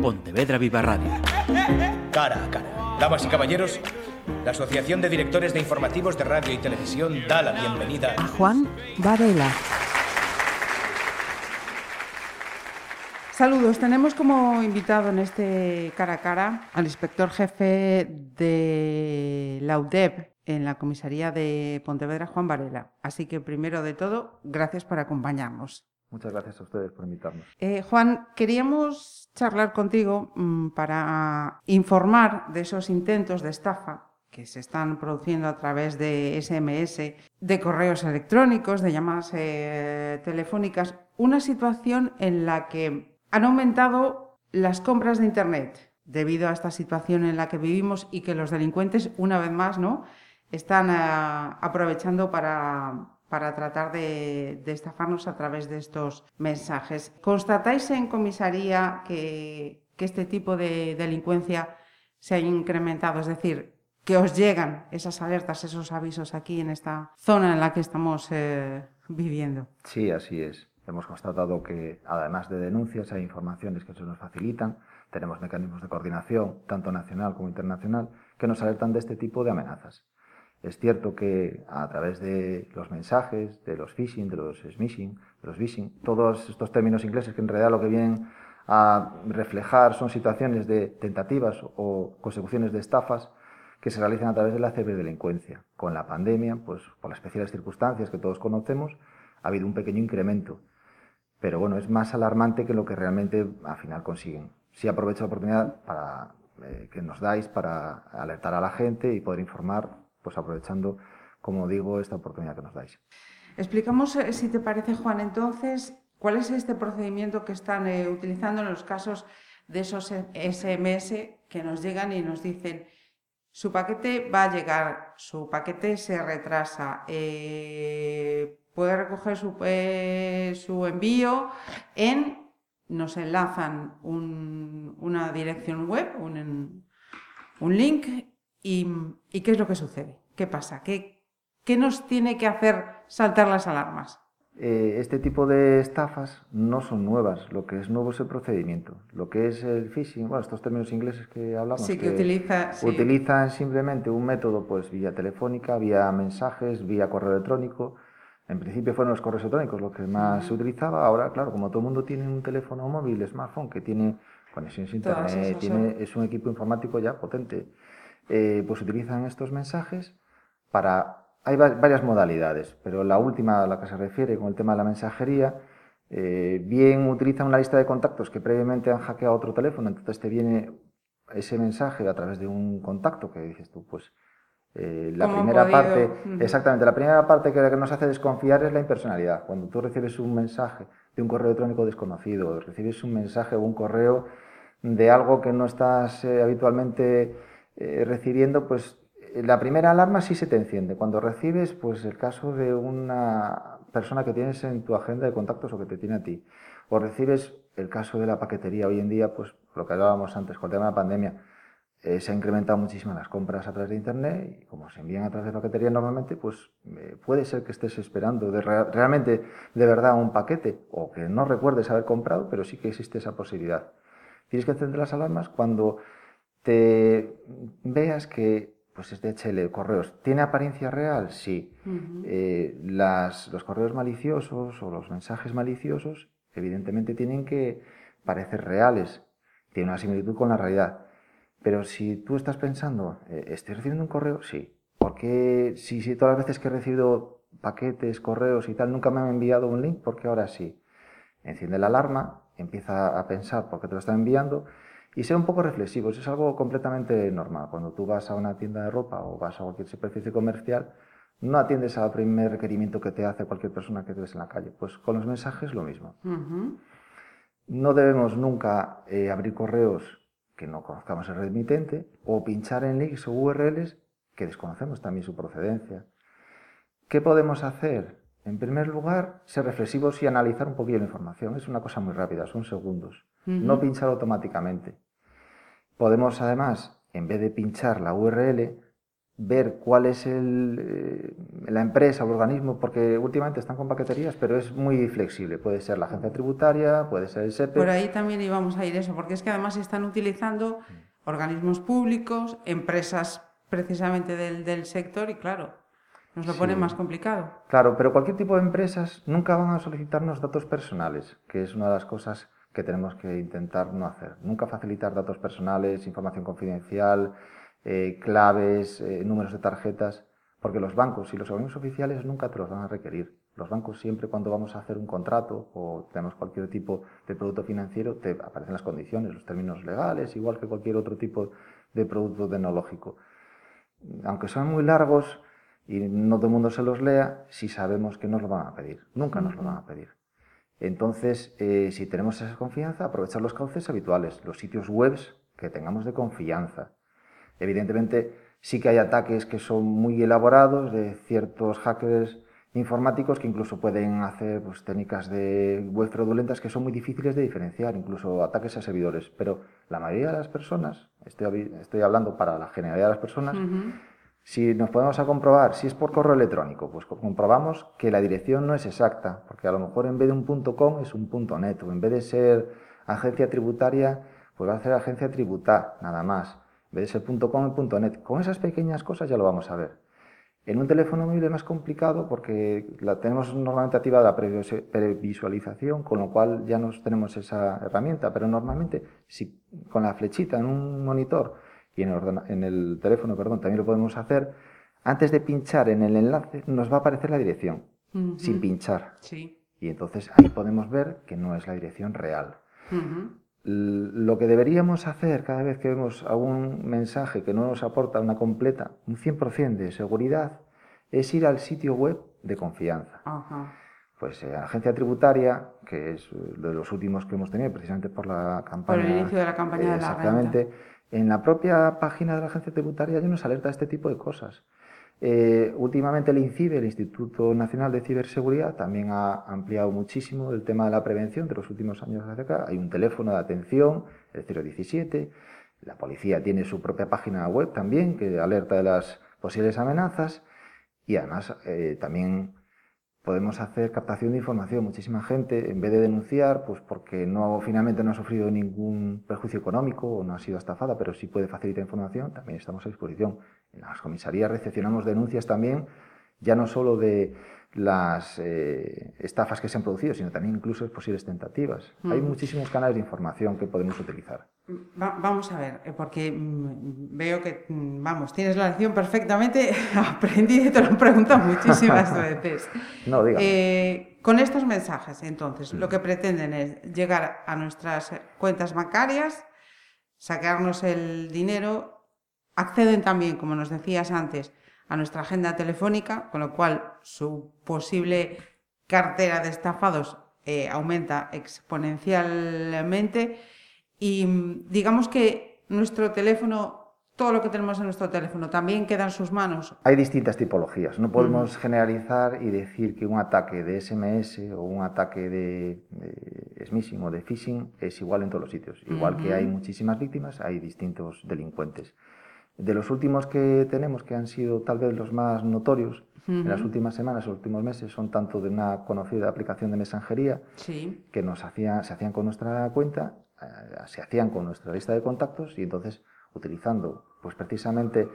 Pontevedra Viva Radio. Cara a cara. Damas y caballeros, la Asociación de Directores de Informativos de Radio y Televisión da la bienvenida a Juan Varela. Saludos, tenemos como invitado en este cara a cara al inspector jefe de la UDEP en la comisaría de Pontevedra, Juan Varela. Así que primero de todo, gracias por acompañarnos. Muchas gracias a ustedes por invitarnos. Eh, Juan, queríamos charlar contigo mm, para informar de esos intentos de estafa que se están produciendo a través de SMS, de correos electrónicos, de llamadas eh, telefónicas, una situación en la que han aumentado las compras de Internet debido a esta situación en la que vivimos y que los delincuentes, una vez más, ¿no? están eh, aprovechando para, para tratar de, estafarnos a través de estos mensajes. ¿Constatáis en comisaría que, este tipo de delincuencia se ha incrementado? Es decir, que os llegan esas alertas, esos avisos aquí en esta zona en la que estamos eh, viviendo. Sí, así es. Hemos constatado que, además de denuncias, hay informaciones que se nos facilitan. Tenemos mecanismos de coordinación, tanto nacional como internacional, que nos alertan de este tipo de amenazas. Es cierto que a través de los mensajes, de los phishing, de los smishing, de los vishing, todos estos términos ingleses que en realidad lo que vienen a reflejar son situaciones de tentativas o consecuciones de estafas que se realizan a través de la ciberdelincuencia. Con la pandemia, pues por las especiales circunstancias que todos conocemos, ha habido un pequeño incremento pero bueno, es más alarmante que lo que realmente al final consiguen. Sí aprovecho la oportunidad para, eh, que nos dais para alertar a la gente y poder informar, pues aprovechando, como digo, esta oportunidad que nos dais. Explicamos, eh, si te parece, Juan, entonces, cuál es este procedimiento que están eh, utilizando en los casos de esos SMS que nos llegan y nos dicen, su paquete va a llegar, su paquete se retrasa, puede recoger eh, su, envío en, nos enlazan una dirección web, un, un link, y, ¿qué es lo que sucede? ¿Qué pasa? ¿Qué, ¿Qué nos tiene que hacer saltar las alarmas? Eh, este tipo de estafas no son nuevas, lo que es nuevo es el procedimiento. Lo que es el phishing, bueno, estos términos ingleses que hablamos, sí, que, utiliza, utilizan simplemente un método pues vía telefónica, vía mensajes, vía correo electrónico, en principio fueron los correos electrónicos los que más se utilizaba. Ahora, claro, como todo el mundo tiene un teléfono móvil, smartphone, que tiene conexiones a internet, tiene, es un equipo informático ya potente, eh, pues utilizan estos mensajes para... Hay varias modalidades, pero la última a la que se refiere con el tema de la mensajería, eh, bien utilizan una lista de contactos que previamente han hackeado otro teléfono, entonces te viene ese mensaje a través de un contacto que dices tú, pues eh, la primera parte, exactamente, la primera parte que, nos hace desconfiar es la impersonalidad. Cuando tú recibes un mensaje de un correo electrónico desconocido, recibes un mensaje o un correo de algo que no estás eh, habitualmente eh, recibiendo, pues la primera alarma sí se te enciende. Cuando recibes, pues el caso de una persona que tienes en tu agenda de contactos o que te tiene a ti, o recibes el caso de la paquetería hoy en día, pues lo que hablábamos antes con el tema de la pandemia, eh, se han incrementado muchísimo las compras a través de Internet y como se envían a través de paquetería normalmente, pues eh, puede ser que estés esperando de realmente de verdad un paquete o que no recuerdes haber comprado, pero sí que existe esa posibilidad. Tienes que encender las alarmas cuando te veas que pues es DHL, correos, ¿tiene apariencia real? Sí. Eh, los correos maliciosos o los mensajes maliciosos evidentemente tienen que parecer reales, tienen una similitud con la realidad pero si tú estás pensando, eh, ¿estoy recibiendo un correo? Sí. Porque si, si todas las veces que he recibido paquetes, correos y tal, nunca me han enviado un link, porque ahora sí. Enciende la alarma, empieza a pensar por qué te lo está enviando y sea un poco reflexivo. Eso es algo completamente normal. Cuando tú vas a una tienda de ropa o vas a cualquier superficie comercial, no atiendes al primer requerimiento que te hace cualquier persona que te ves en la calle. Pues con los mensajes lo mismo. No debemos nunca eh, abrir correos que no conozcamos el remitente, o pinchar en links o URLs que desconocemos también su procedencia. ¿Qué podemos hacer? En primer lugar, ser reflexivos y analizar un poquillo la información. Es una cosa muy rápida, son segundos. No pinchar automáticamente. Podemos además, en vez de pinchar la URL, ver cuál es el, eh, la empresa o el organismo, porque últimamente están con paqueterías, pero es muy flexible. Puede ser la agencia tributaria, puede ser el SEPE. Por ahí también íbamos a ir eso, porque es que además están utilizando organismos públicos, empresas precisamente del, del sector y claro, nos lo pone más complicado. Claro, pero cualquier tipo de empresas nunca van a solicitarnos datos personales, que es una de las cosas que tenemos que intentar no hacer. Nunca facilitar datos personales, información confidencial, eh, claves, eh, números de tarjetas, porque los bancos y los organismos oficiales nunca te los van a requerir. Los bancos siempre cuando vamos a hacer un contrato o tenemos cualquier tipo de producto financiero, te aparecen las condiciones, los términos legales, igual que cualquier otro tipo de producto tecnológico. Aunque son muy largos y no todo el mundo se los lea, si sabemos que nos lo van a pedir. Nunca nos lo van a pedir. Entonces, eh, si tenemos esa confianza, aprovechar los cauces habituales, los sitios web que tengamos de confianza. Evidentemente, sí que hay ataques que son muy elaborados de ciertos hackers informáticos que incluso pueden hacer pues, técnicas de web fraudulentas que son muy difíciles de diferenciar, incluso ataques a servidores. Pero la mayoría de las personas, estoy, estoy hablando para la generalidad de las personas, si nos podemos a comprobar si es por correo electrónico, pues comprobamos que la dirección no es exacta, porque a lo mejor en vez de un .com es un .net, o en vez de ser agencia tributaria, pues va a ser agencia tributar, nada más. En vez de ser .com y .net. Con esas pequeñas cosas ya lo vamos a ver. En un teléfono móvil es más complicado porque la tenemos normalmente activada la previsualización, con lo cual ya no tenemos esa herramienta, pero normalmente si con la flechita en un monitor y en el, en el teléfono perdón, también lo podemos hacer, antes de pinchar en el enlace nos va a aparecer la dirección, sin pinchar. Sí. Y entonces ahí podemos ver que no es la dirección real. Lo que deberíamos hacer cada vez que vemos algún mensaje que no nos aporta una completa, un 100% de seguridad, es ir al sitio web de confianza. Pues eh, agencia tributaria, que es de los últimos que hemos tenido, precisamente por la campaña. Por el inicio de la campaña de la Exactamente. En la propia página de la agencia tributaria ya nos alerta de este tipo de cosas. Eh, últimamente el INCIBE, el Instituto Nacional de Ciberseguridad, también ha ampliado muchísimo el tema de la prevención de los últimos años hacia acá. Hay un teléfono de atención, el 017. La policía tiene su propia página web también que alerta de las posibles amenazas. Y además eh, también podemos hacer captación de información. Muchísima gente, en vez de denunciar, pues porque no finalmente no ha sufrido ningún perjuicio económico o no ha sido estafada, pero sí puede facilitar información, también estamos a disposición. En las comisarías recepcionamos denuncias también, ya no solo de las eh, estafas que se han producido, sino también incluso posibles tentativas. Hay mm. muchísimos canales de información que podemos utilizar. vamos a ver, eh, porque mm, veo que, mm, vamos, tienes la lección perfectamente aprendida y te lo han preguntado muchísimas veces. no, eh, con estos mensajes, entonces, lo que pretenden es llegar a nuestras cuentas bancarias, sacarnos el dinero, acceden también, como nos decías antes, a nuestra agenda telefónica, con lo cual su posible cartera de estafados eh, aumenta exponencialmente y mm, digamos que nuestro teléfono, todo lo que tenemos en nuestro teléfono también queda en sus manos. Hay distintas tipologías, no podemos generalizar y decir que un ataque de SMS o un ataque de, smishing o de phishing es igual en todos los sitios. Igual que hay muchísimas víctimas, hay distintos delincuentes. De los últimos que tenemos, que han sido tal vez los más notorios en las últimas semanas o últimos meses, son tanto de una conocida aplicación de mensajería que nos hacía, se hacían con nuestra cuenta, eh, se hacían con nuestra lista de contactos y entonces utilizando pues precisamente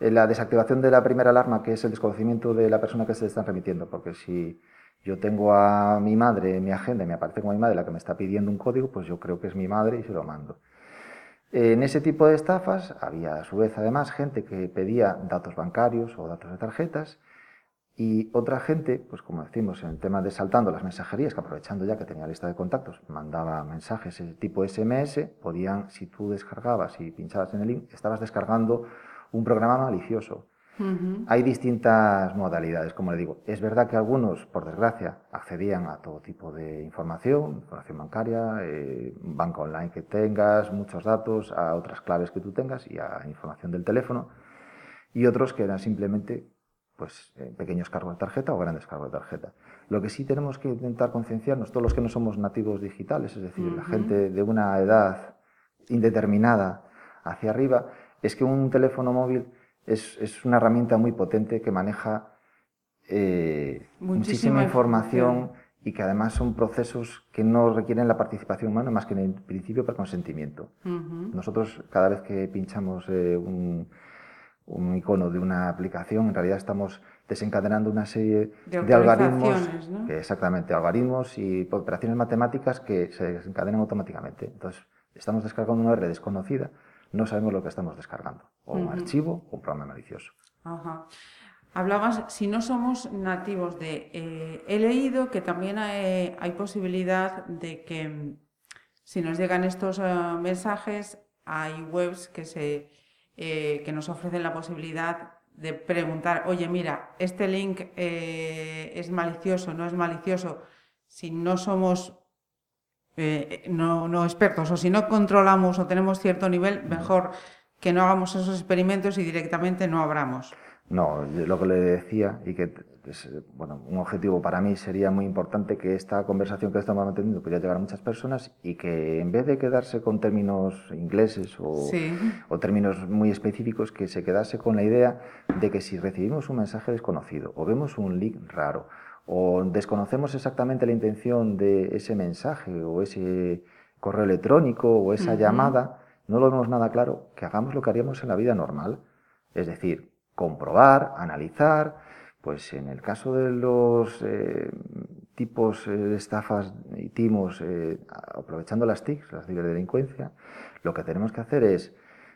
eh, la desactivación de la primera alarma, que es el desconocimiento de la persona que se le están remitiendo, porque si yo tengo a mi madre en mi agenda y me aparece como mi madre la que me está pidiendo un código, pues yo creo que es mi madre y se lo mando. En ese tipo de estafas había a su vez además gente que pedía datos bancarios o datos de tarjetas y otra gente, pues como decimos en el tema de saltando las mensajerías, que aprovechando ya que tenía lista de contactos, mandaba mensajes tipo SMS, podían, si tú descargabas y pinchabas en el link, estabas descargando un programa malicioso. Hay distintas modalidades, como le digo. Es verdad que algunos, por desgracia, accedían a todo tipo de información, información bancaria, eh, banca online que tengas, muchos datos, a otras claves que tú tengas y a información del teléfono. Y otros que eran simplemente pues, eh, pequeños cargos de tarjeta o grandes cargos de tarjeta. Lo que sí tenemos que intentar concienciarnos, todos los que no somos nativos digitales, es decir, la gente de una edad indeterminada hacia arriba, es que un teléfono móvil es, una herramienta muy potente que maneja eh, muchísima, información y que además son procesos que no requieren la participación humana más que en el principio para consentimiento. Nosotros cada vez que pinchamos eh, un, icono de una aplicación, en realidad estamos desencadenando una serie de, algoritmos, exactamente, algoritmos y operaciones matemáticas que se desencadenan automáticamente. Entonces, estamos descargando una red desconocida, no sabemos lo que estamos descargando, o un archivo o un programa malicioso. Hablabas, si no somos nativos de... Eh, he leído que también hay, posibilidad de que mm, si nos llegan estos eh, mensajes, hay webs que, se, eh, que nos ofrecen la posibilidad de preguntar, oye, mira, este link es malicioso, no es malicioso. Si no somos no, no expertos o si no controlamos o tenemos cierto nivel, mejor que no hagamos esos experimentos y directamente no abramos. No, lo que le decía y que es bueno, un objetivo para mí sería muy importante que esta conversación que estamos manteniendo pudiera llegar a muchas personas y que en vez de quedarse con términos ingleses o, o términos muy específicos, que se quedase con la idea de que si recibimos un mensaje desconocido o vemos un link raro o desconocemos exactamente la intención de ese mensaje o ese correo electrónico o esa llamada, no lo vemos nada claro, que hagamos lo que haríamos en la vida normal. Es decir, comprobar, analizar, pues en el caso de los eh, tipos eh, de estafas y timos, eh, aprovechando las TICs, las ciberdelincuencia, lo que tenemos que hacer es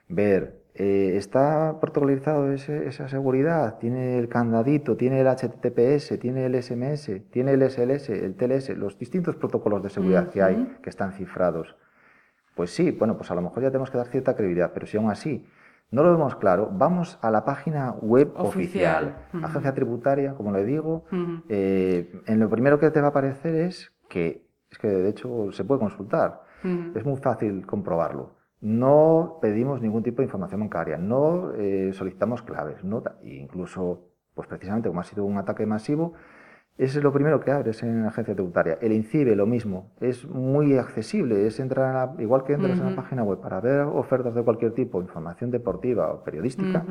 ver, ¿está protocolizado esa seguridad? ¿Tiene el candadito? ¿Tiene el HTTPS? ¿Tiene el SMS? ¿Tiene el SLS? ¿El TLS? Los distintos protocolos de seguridad que hay, que están cifrados. Pues sí, bueno, pues a lo mejor ya tenemos que dar cierta credibilidad, pero si aún así no lo vemos claro, vamos a la página web oficial, agencia tributaria, como le digo. Eh, en lo primero que te va a aparecer es que, es que de hecho se puede consultar. Es muy fácil comprobarlo. No pedimos ningún tipo de información bancaria, no eh, solicitamos claves, no, incluso, pues precisamente como ha sido un ataque masivo, eso es lo primero que abres en la agencia tributaria. El INCIBE, lo mismo, es muy accesible, es entrar, igual que entras en la página web para ver ofertas de cualquier tipo, información deportiva o periodística,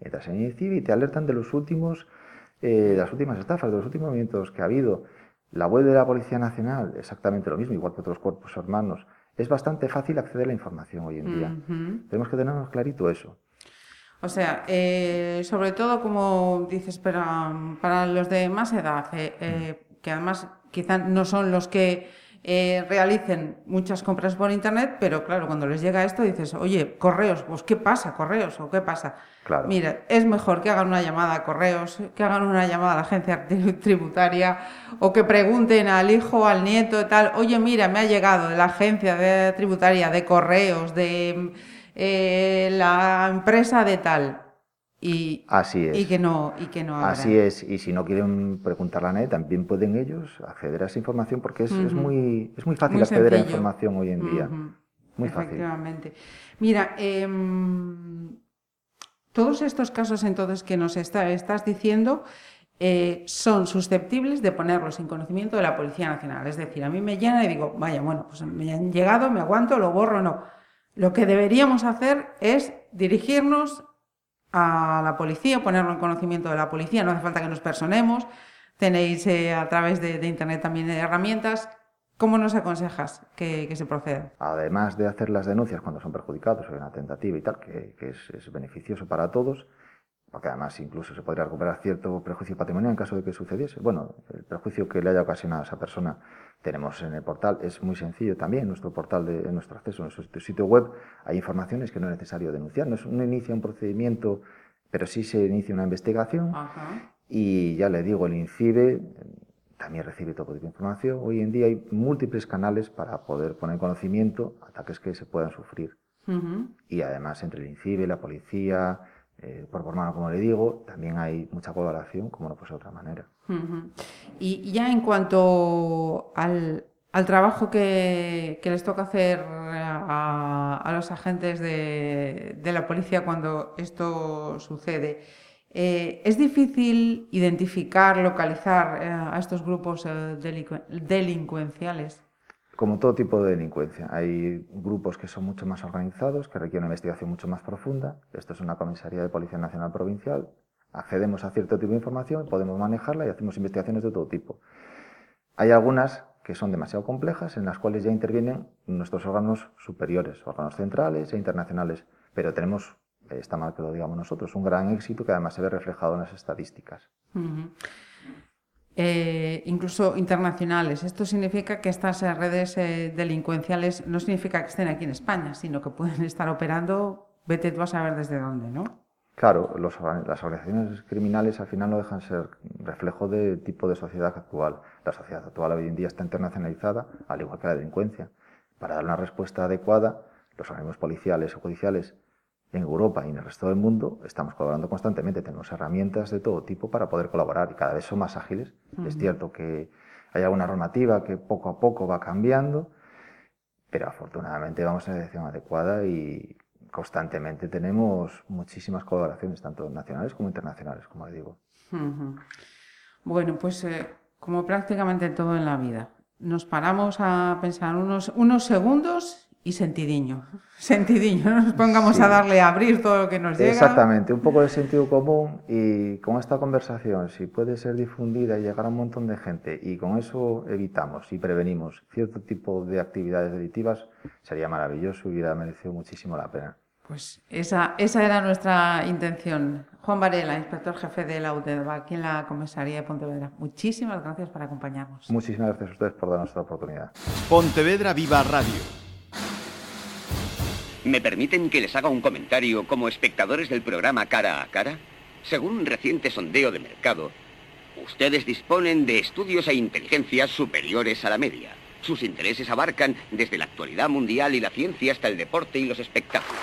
entras en INCIBE y te alertan de los últimos, eh, las últimas estafas, de los últimos movimientos que ha habido. La web de la Policía Nacional, exactamente lo mismo, igual que otros cuerpos hermanos. Es bastante fácil acceder a la información hoy en día. Tenemos que tenernos clarito eso. O sea, eh, sobre todo, como dices, para, para los de más edad, eh, eh, que además quizás no son los que realicen muchas compras por Internet, pero claro, cuando les llega esto dices, oye, correos, pues ¿qué pasa? ¿Correos o qué pasa? Claro. Mira, es mejor que hagan una llamada a correos, que hagan una llamada a la agencia tributaria o que pregunten al hijo, al nieto, tal, oye, mira, me ha llegado de la agencia de tributaria, de correos, de eh, la empresa de tal. Y, Así es. y que no y que no Así es, y si no quieren preguntar a nadie, también pueden ellos acceder a esa información porque es, es muy, es muy fácil acceder a información hoy en día. Muy Efectivamente. Mira, em, todos estos casos entonces que nos está, estás diciendo eh, son susceptibles de ponerlos en conocimiento de la Policía Nacional. Es decir, a mí me llena y digo, vaya, bueno, pues me han llegado, me aguanto, lo borro, no lo que deberíamos hacer es dirigirnos a la policía, ponerlo en conocimiento de la policía. No hace falta que nos personemos. Tenéis eh, a través de, Internet también herramientas. ¿Cómo nos aconsejas que, se proceda? Además de hacer las denuncias cuando son perjudicados o una tentativa y tal, que, es, beneficioso para todos, porque además incluso se podría recuperar cierto prejuicio patrimonial en caso de que sucediese. Bueno, el prejuicio que le haya ocasionado a esa persona tenemos en el portal, es muy sencillo también, nuestro portal, de, en nuestro acceso, en nuestro sitio web, hay informaciones que no es necesario denunciar, no, es, no inicia un procedimiento, pero sí se inicia una investigación y ya le digo, el INCIBE también recibe todo tipo de información. Hoy en día hay múltiples canales para poder poner en conocimiento ataques que se puedan sufrir. Y además entre el INCIBE, la policía, eh, por forma, como le digo, también hay mucha colaboración, como no puede de otra manera. Y ya en cuanto al, trabajo que, les toca hacer a, los agentes de, la policía cuando esto sucede, eh, ¿es difícil identificar, localizar eh, a estos grupos delincuenciales? Como todo tipo de delincuencia. Hay grupos que son mucho más organizados, que requieren una investigación mucho más profunda. Esto es una comisaría de Policía Nacional Provincial. Accedemos a cierto tipo de información, podemos manejarla y hacemos investigaciones de todo tipo. Hay algunas que son demasiado complejas, en las cuales ya intervienen nuestros órganos superiores, órganos centrales e internacionales. Pero tenemos, está mal que lo digamos nosotros, un gran éxito que además se ve reflejado en las estadísticas. Eh, incluso internacionales. Esto significa que estas redes eh, delincuenciales no significa que estén aquí en España, sino que pueden estar operando, vete tú a saber desde dónde, ¿no? Claro, las organizaciones criminales al final no dejan ser reflejo del tipo de sociedad actual. La sociedad actual hoy en día está internacionalizada, al igual que la delincuencia. Para dar una respuesta adecuada, los organismos policiales o judiciales en Europa y en el resto del mundo estamos colaborando constantemente, tenemos herramientas de todo tipo para poder colaborar y cada vez son más ágiles. Es cierto que hay alguna normativa que poco a poco va cambiando, pero afortunadamente vamos en la dirección adecuada y constantemente tenemos muchísimas colaboraciones, tanto nacionales como internacionales, como digo. Bueno, pues eh, como prácticamente todo en la vida, nos paramos a pensar unos, unos segundos y sentidiño. Sentidiño, no nos pongamos a darle a abrir todo lo que nos llega. Exactamente, un poco de sentido común y con esta conversación, si puede ser difundida y llegar a un montón de gente y con eso evitamos y prevenimos cierto tipo de actividades delictivas, sería maravilloso y hubiera merecido muchísimo la pena. Pues esa, esa era nuestra intención. Juan Varela, inspector jefe de la UTEDVA, aquí en la comisaría de Pontevedra. Muchísimas gracias por acompañarnos. Muchísimas gracias a ustedes por darnos esta oportunidad. Pontevedra Viva Radio ¿Me permiten que les haga un comentario como espectadores del programa Cara a Cara? Según un reciente sondeo de mercado, ustedes disponen de estudios e inteligencias superiores a la media. Sus intereses abarcan desde la actualidad mundial y la ciencia hasta el deporte y los espectáculos.